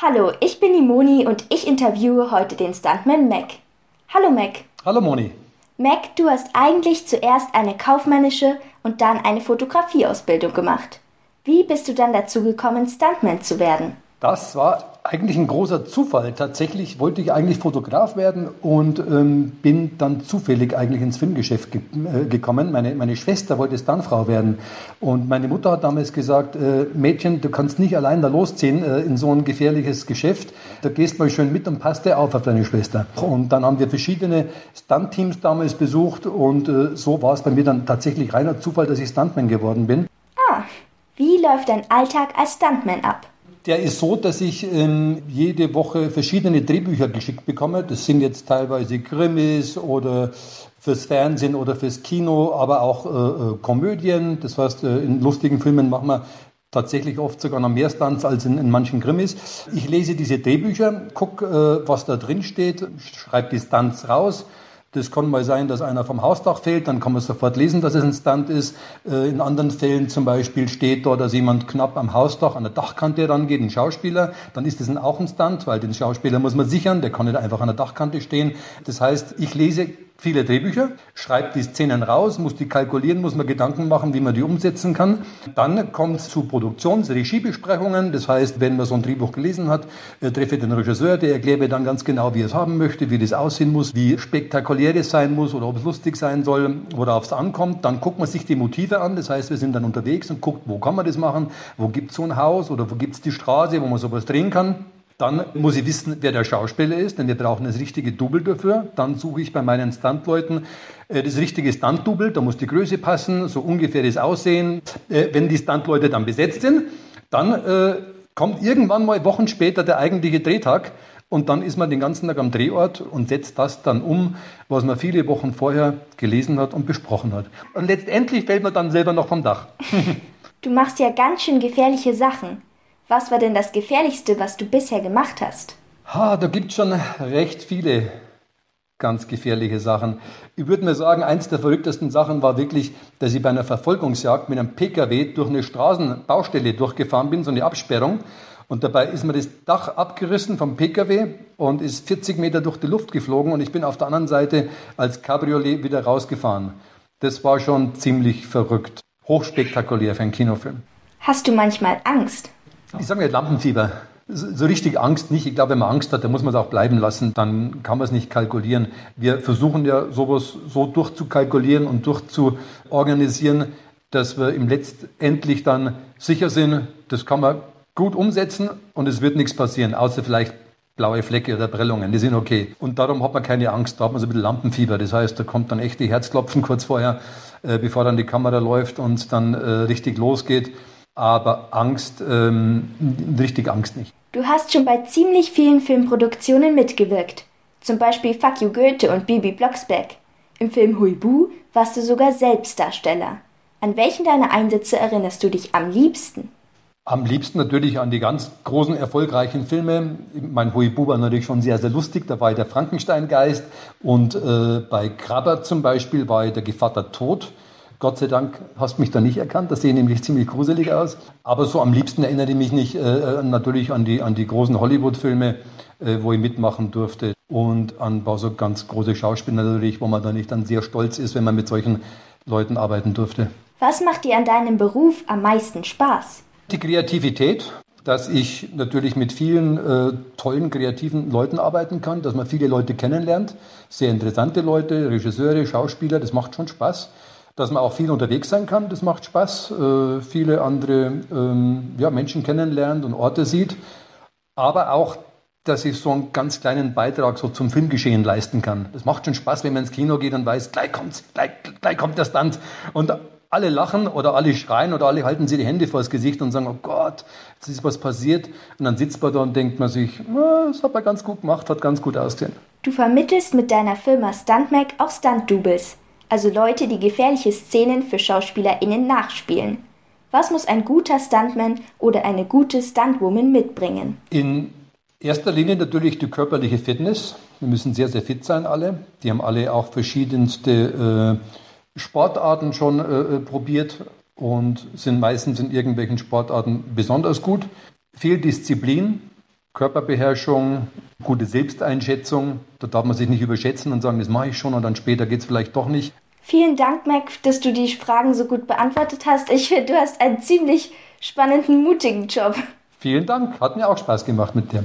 Hallo, ich bin die Moni und ich interviewe heute den Stuntman Mac. Hallo Mac. Hallo Moni. Mac, du hast eigentlich zuerst eine kaufmännische und dann eine Fotografieausbildung gemacht. Wie bist du dann dazu gekommen, Stuntman zu werden? Das war eigentlich ein großer Zufall. Tatsächlich wollte ich eigentlich Fotograf werden und ähm, bin dann zufällig eigentlich ins Filmgeschäft ge äh, gekommen. Meine, meine Schwester wollte Stuntfrau werden und meine Mutter hat damals gesagt, äh, Mädchen, du kannst nicht allein da losziehen äh, in so ein gefährliches Geschäft. Da gehst mal schön mit und passt dir auf auf deine Schwester. Und dann haben wir verschiedene Stunt-Teams damals besucht und äh, so war es bei mir dann tatsächlich reiner Zufall, dass ich Stuntman geworden bin. Ah, wie läuft dein Alltag als Stuntman ab? Der ist so, dass ich ähm, jede Woche verschiedene Drehbücher geschickt bekomme. Das sind jetzt teilweise Krimis oder fürs Fernsehen oder fürs Kino, aber auch äh, äh, Komödien. Das heißt, äh, in lustigen Filmen machen wir tatsächlich oft sogar noch mehr Stunts als in, in manchen Krimis. Ich lese diese Drehbücher, gucke, äh, was da drin steht, schreibe die Stunts raus das kann mal sein, dass einer vom Hausdach fällt, dann kann man sofort lesen, dass es ein Stunt ist. Äh, in anderen Fällen zum Beispiel steht da, dass jemand knapp am Hausdach an der Dachkante rangeht, ein Schauspieler, dann ist das auch ein Stunt, weil den Schauspieler muss man sichern, der kann nicht einfach an der Dachkante stehen. Das heißt, ich lese viele Drehbücher, schreibt die Szenen raus, muss die kalkulieren, muss man Gedanken machen, wie man die umsetzen kann. Dann kommt es zu Produktions-, Regiebesprechungen. Das heißt, wenn man so ein Drehbuch gelesen hat, äh, treffe den Regisseur, der erklärt mir dann ganz genau, wie er es haben möchte, wie das aussehen muss, wie spektakulär es sein muss oder ob es lustig sein soll, worauf es ankommt. Dann guckt man sich die Motive an. Das heißt, wir sind dann unterwegs und guckt, wo kann man das machen, wo gibt es so ein Haus oder wo gibt es die Straße, wo man sowas drehen kann. Dann muss ich wissen, wer der Schauspieler ist, denn wir brauchen das richtige Double dafür. Dann suche ich bei meinen Stuntleuten äh, das richtige Stunt-Double, da muss die Größe passen, so ungefähr das Aussehen. Äh, wenn die Stuntleute dann besetzt sind, dann äh, kommt irgendwann mal Wochen später der eigentliche Drehtag und dann ist man den ganzen Tag am Drehort und setzt das dann um, was man viele Wochen vorher gelesen hat und besprochen hat. Und letztendlich fällt man dann selber noch vom Dach. du machst ja ganz schön gefährliche Sachen. Was war denn das Gefährlichste, was du bisher gemacht hast? Ha, da gibt es schon recht viele ganz gefährliche Sachen. Ich würde mir sagen, eins der verrücktesten Sachen war wirklich, dass ich bei einer Verfolgungsjagd mit einem Pkw durch eine Straßenbaustelle durchgefahren bin, so eine Absperrung. Und dabei ist mir das Dach abgerissen vom Pkw und ist 40 Meter durch die Luft geflogen und ich bin auf der anderen Seite als Cabriolet wieder rausgefahren. Das war schon ziemlich verrückt. Hochspektakulär für einen Kinofilm. Hast du manchmal Angst? Ich sage mir Lampenfieber. So richtig Angst nicht. Ich glaube, wenn man Angst hat, dann muss man es auch bleiben lassen. Dann kann man es nicht kalkulieren. Wir versuchen ja sowas so durchzukalkulieren und durchzuorganisieren, dass wir im letztendlich dann sicher sind, das kann man gut umsetzen und es wird nichts passieren, außer vielleicht blaue Flecke oder Prellungen, die sind okay. Und darum hat man keine Angst, da hat man so ein bisschen Lampenfieber. Das heißt, da kommt dann echt die Herzklopfen kurz vorher, äh, bevor dann die Kamera läuft und dann äh, richtig losgeht aber Angst, ähm, richtig Angst nicht. Du hast schon bei ziemlich vielen Filmproduktionen mitgewirkt. Zum Beispiel Fuck You Goethe und Bibi Blocksberg. Im Film Huibu warst du sogar Selbstdarsteller. An welchen deiner Einsätze erinnerst du dich am liebsten? Am liebsten natürlich an die ganz großen, erfolgreichen Filme. Mein Huibu war natürlich schon sehr, sehr lustig. Da war der Frankensteingeist. Und äh, bei Krabber zum Beispiel war der Gevatter Tod. Gott sei Dank hast du mich da nicht erkannt. Das sehe nämlich ziemlich gruselig aus. Aber so am liebsten erinnere ich mich nicht äh, äh, natürlich an die, an die großen Hollywood-Filme, äh, wo ich mitmachen durfte. Und an so ganz große Schauspieler natürlich, wo man dann nicht dann sehr stolz ist, wenn man mit solchen Leuten arbeiten durfte. Was macht dir an deinem Beruf am meisten Spaß? Die Kreativität, dass ich natürlich mit vielen äh, tollen, kreativen Leuten arbeiten kann, dass man viele Leute kennenlernt, sehr interessante Leute, Regisseure, Schauspieler, das macht schon Spaß dass man auch viel unterwegs sein kann, das macht Spaß, äh, viele andere ähm, ja, Menschen kennenlernt und Orte sieht, aber auch, dass ich so einen ganz kleinen Beitrag so zum Filmgeschehen leisten kann. Das macht schon Spaß, wenn man ins Kino geht und weiß, gleich kommt's, gleich, gleich kommt der Stand und alle lachen oder alle schreien oder alle halten sich die Hände vors Gesicht und sagen, oh Gott, jetzt ist was passiert. Und dann sitzt man da und denkt man sich, das hat man ganz gut gemacht, hat ganz gut ausgesehen. Du vermittelst mit deiner Firma StuntMac auch Stunt-Doubles also Leute, die gefährliche Szenen für SchauspielerInnen nachspielen. Was muss ein guter Stuntman oder eine gute Stuntwoman mitbringen? In erster Linie natürlich die körperliche Fitness. Wir müssen sehr, sehr fit sein, alle. Die haben alle auch verschiedenste äh, Sportarten schon äh, äh probiert und sind meistens in irgendwelchen Sportarten besonders gut. Viel Disziplin, Körperbeherrschung, gute Selbsteinschätzung. Da darf man sich nicht überschätzen und sagen, das mache ich schon und dann später geht es vielleicht doch nicht. Vielen Dank, Mac, dass du die Fragen so gut beantwortet hast. Ich finde, du hast einen ziemlich spannenden, mutigen Job. Vielen Dank, hat mir auch Spaß gemacht mit dir.